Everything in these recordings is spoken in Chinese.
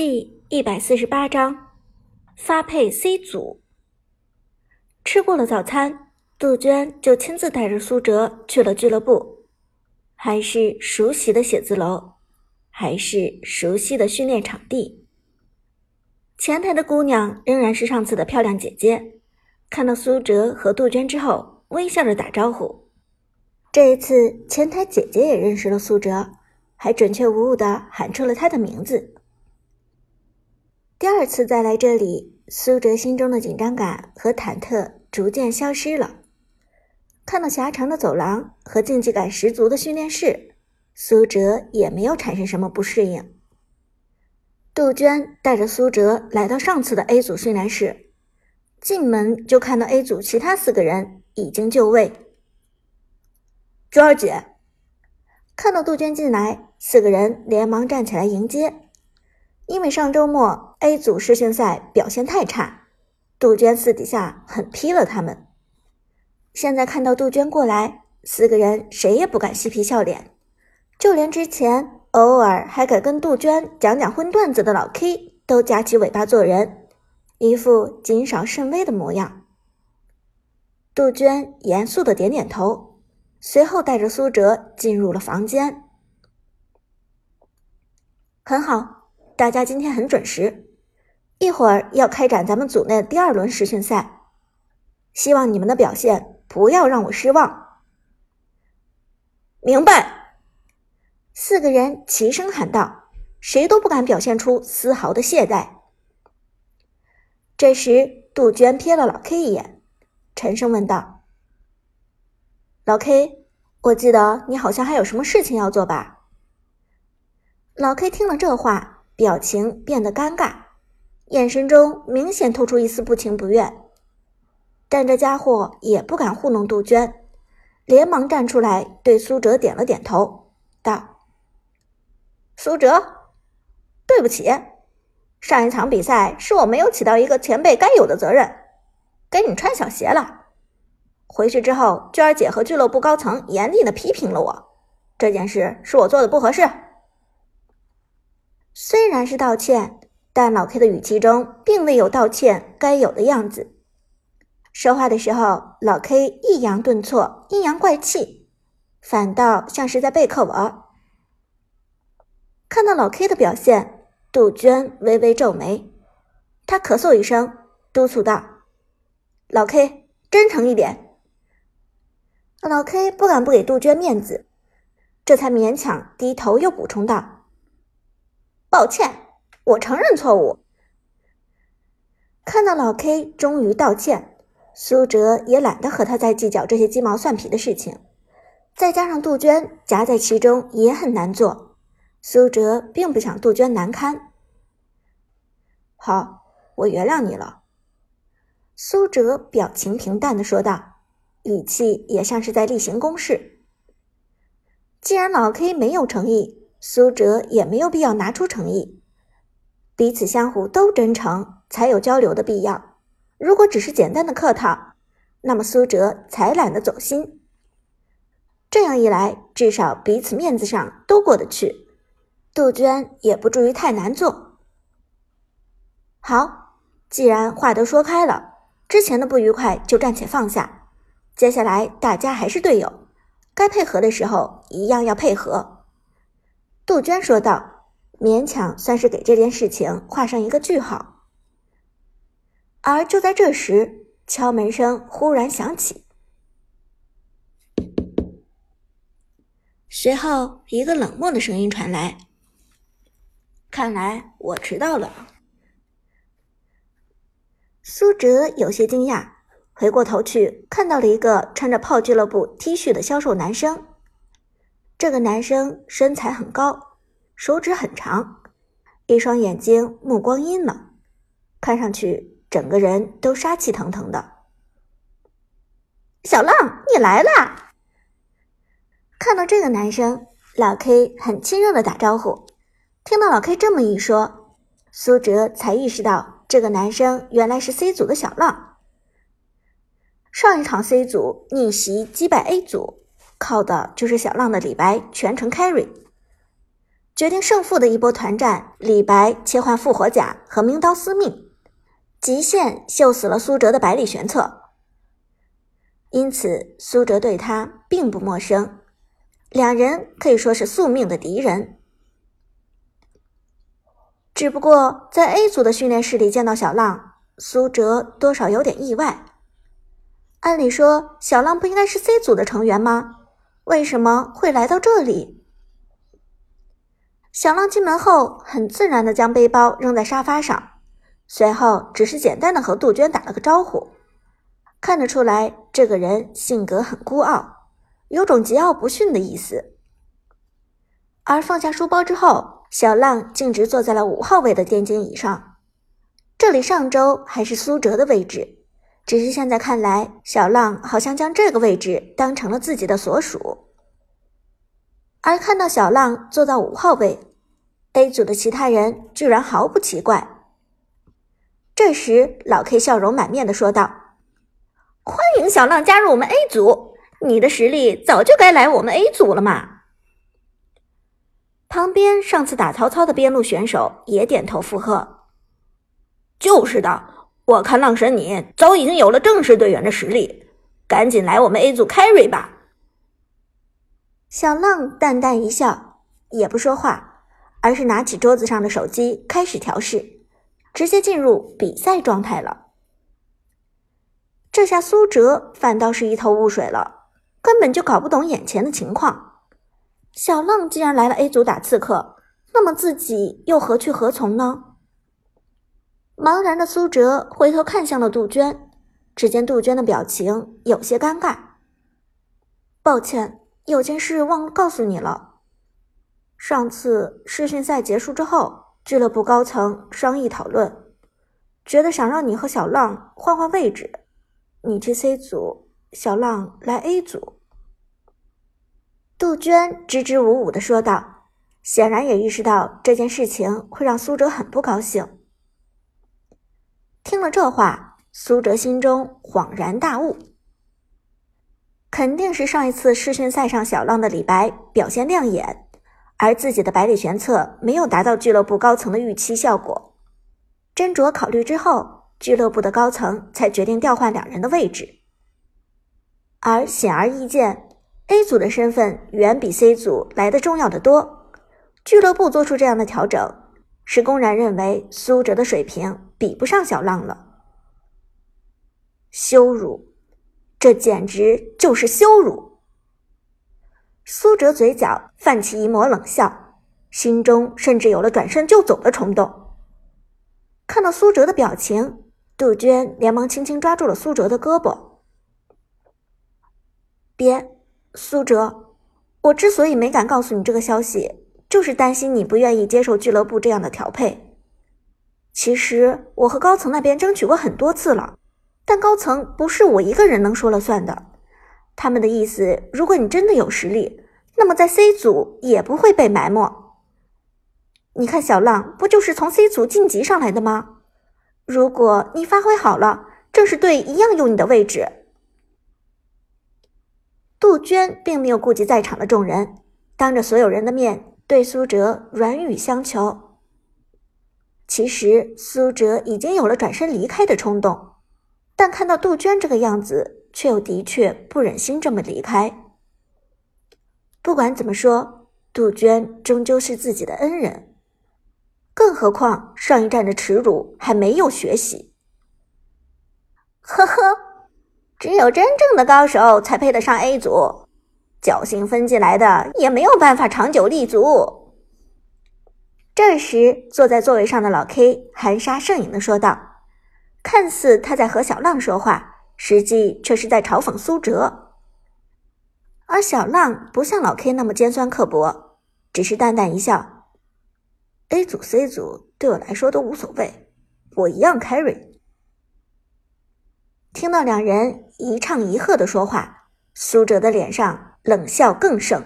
第一百四十八章发配 C 组。吃过了早餐，杜鹃就亲自带着苏哲去了俱乐部，还是熟悉的写字楼，还是熟悉的训练场地。前台的姑娘仍然是上次的漂亮姐姐，看到苏哲和杜鹃之后，微笑着打招呼。这一次，前台姐姐也认识了苏哲，还准确无误的喊出了他的名字。第二次再来这里，苏哲心中的紧张感和忐忑逐渐消失了。看到狭长的走廊和竞技感十足的训练室，苏哲也没有产生什么不适应。杜鹃带着苏哲来到上次的 A 组训练室，进门就看到 A 组其他四个人已经就位。娟儿姐看到杜鹃进来，四个人连忙站起来迎接。因为上周末 A 组试训赛表现太差，杜鹃私底下狠批了他们。现在看到杜鹃过来，四个人谁也不敢嬉皮笑脸，就连之前偶尔还敢跟杜鹃讲讲荤段子的老 K 都夹起尾巴做人，一副谨小慎微的模样。杜鹃严肃的点点头，随后带着苏哲进入了房间。很好。大家今天很准时，一会儿要开展咱们组内的第二轮实训赛，希望你们的表现不要让我失望。明白！四个人齐声喊道，谁都不敢表现出丝毫的懈怠。这时，杜鹃瞥了老 K 一眼，沉声问道：“老 K，我记得你好像还有什么事情要做吧？”老 K 听了这话。表情变得尴尬，眼神中明显透出一丝不情不愿，但这家伙也不敢糊弄杜鹃，连忙站出来对苏哲点了点头，道：“苏哲，对不起，上一场比赛是我没有起到一个前辈该有的责任，给你穿小鞋了。回去之后，娟儿姐和俱乐部高层严厉的批评了我，这件事是我做的不合适。”虽然是道歉，但老 K 的语气中并未有道歉该有的样子。说话的时候，老 K 抑扬顿挫、阴阳怪气，反倒像是在背课文。看到老 K 的表现，杜鹃微微皱眉，她咳嗽一声，督促道：“老 K，真诚一点。”老 K 不敢不给杜鹃面子，这才勉强低头，又补充道。抱歉，我承认错误。看到老 K 终于道歉，苏哲也懒得和他再计较这些鸡毛蒜皮的事情。再加上杜鹃夹在其中也很难做，苏哲并不想杜鹃难堪。好，我原谅你了。苏哲表情平淡的说道，语气也像是在例行公事。既然老 K 没有诚意。苏哲也没有必要拿出诚意，彼此相互都真诚，才有交流的必要。如果只是简单的客套，那么苏哲才懒得走心。这样一来，至少彼此面子上都过得去，杜鹃也不至于太难做。好，既然话都说开了，之前的不愉快就暂且放下，接下来大家还是队友，该配合的时候一样要配合。杜鹃说道：“勉强算是给这件事情画上一个句号。”而就在这时，敲门声忽然响起，随后一个冷漠的声音传来：“看来我迟到了。”苏哲有些惊讶，回过头去看到了一个穿着炮俱乐部 T 恤的消瘦男生。这个男生身材很高，手指很长，一双眼睛目光阴冷，看上去整个人都杀气腾腾的。小浪，你来啦！看到这个男生，老 K 很亲热的打招呼。听到老 K 这么一说，苏哲才意识到这个男生原来是 C 组的小浪。上一场 C 组逆袭击败 A 组。靠的就是小浪的李白全程 carry。决定胜负的一波团战，李白切换复活甲和名刀司命，极限秀死了苏哲的百里玄策。因此，苏哲对他并不陌生，两人可以说是宿命的敌人。只不过在 A 组的训练室里见到小浪，苏哲多少有点意外。按理说，小浪不应该是 C 组的成员吗？为什么会来到这里？小浪进门后，很自然的将背包扔在沙发上，随后只是简单的和杜鹃打了个招呼。看得出来，这个人性格很孤傲，有种桀骜不驯的意思。而放下书包之后，小浪径直坐在了五号位的电竞椅上。这里上周还是苏哲的位置，只是现在看来，小浪好像将这个位置当成了自己的所属。而看到小浪坐到五号位。A 组的其他人居然毫不奇怪。这时，老 K 笑容满面的说道：“欢迎小浪加入我们 A 组，你的实力早就该来我们 A 组了嘛。”旁边上次打曹操的边路选手也点头附和：“就是的，我看浪神你早已经有了正式队员的实力，赶紧来我们 A 组 carry 吧。”小浪淡淡一笑，也不说话。而是拿起桌子上的手机开始调试，直接进入比赛状态了。这下苏哲反倒是一头雾水了，根本就搞不懂眼前的情况。小浪既然来了 A 组打刺客，那么自己又何去何从呢？茫然的苏哲回头看向了杜鹃，只见杜鹃的表情有些尴尬。抱歉，有件事忘了告诉你了。上次试训赛结束之后，俱乐部高层商议讨论，觉得想让你和小浪换换位置，你去 C 组，小浪来 A 组。杜鹃支支吾吾的说道，显然也意识到这件事情会让苏哲很不高兴。听了这话，苏哲心中恍然大悟，肯定是上一次试训赛上小浪的李白表现亮眼。而自己的百里玄策没有达到俱乐部高层的预期效果，斟酌考虑之后，俱乐部的高层才决定调换两人的位置。而显而易见，A 组的身份远比 C 组来的重要的多。俱乐部做出这样的调整，是公然认为苏哲的水平比不上小浪了。羞辱，这简直就是羞辱！苏哲嘴角泛起一抹冷笑，心中甚至有了转身就走的冲动。看到苏哲的表情，杜鹃连忙轻轻抓住了苏哲的胳膊：“别，苏哲，我之所以没敢告诉你这个消息，就是担心你不愿意接受俱乐部这样的调配。其实我和高层那边争取过很多次了，但高层不是我一个人能说了算的。”他们的意思，如果你真的有实力，那么在 C 组也不会被埋没。你看小浪不就是从 C 组晋级上来的吗？如果你发挥好了，正式队一样有你的位置。杜鹃并没有顾及在场的众人，当着所有人的面对苏哲软语相求。其实苏哲已经有了转身离开的冲动，但看到杜鹃这个样子。却又的确不忍心这么离开。不管怎么说，杜鹃终究是自己的恩人，更何况上一站的耻辱还没有学习。呵呵，只有真正的高手才配得上 A 组，侥幸分进来的也没有办法长久立足。这时，坐在座位上的老 K 含沙射影的说道，看似他在和小浪说话。实际却是在嘲讽苏哲，而小浪不像老 K 那么尖酸刻薄，只是淡淡一笑：“A 组、C 组对我来说都无所谓，我一样 carry。”听到两人一唱一和的说话，苏哲的脸上冷笑更盛。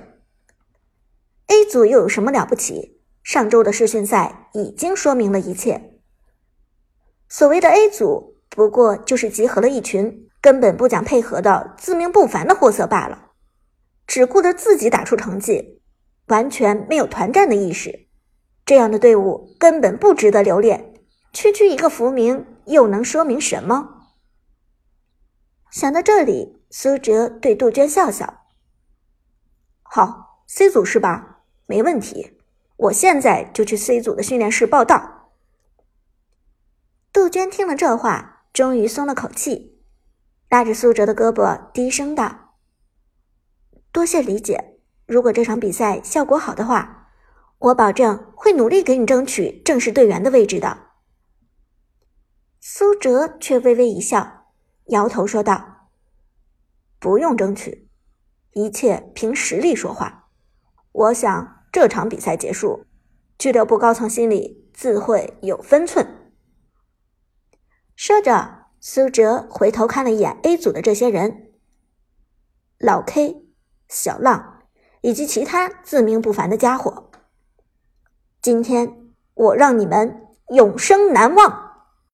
A 组又有什么了不起？上周的试训赛已经说明了一切。所谓的 A 组。不过就是集合了一群根本不讲配合的自命不凡的货色罢了，只顾着自己打出成绩，完全没有团战的意识。这样的队伍根本不值得留恋，区区一个浮名又能说明什么？想到这里，苏哲对杜鹃笑笑：“好，C 组是吧？没问题，我现在就去 C 组的训练室报道。”杜鹃听了这话，终于松了口气，拉着苏哲的胳膊，低声道：“多谢理解，如果这场比赛效果好的话。”我保证会努力给你争取正式队员的位置的。苏哲却微微一笑，摇头说道：“不用争取，一切凭实力说话。我想这场比赛结束，俱乐部高层心里自会有分寸。”说着，苏哲回头看了一眼 A 组的这些人：老 K、小浪以及其他自命不凡的家伙。今天我让你们永生难忘。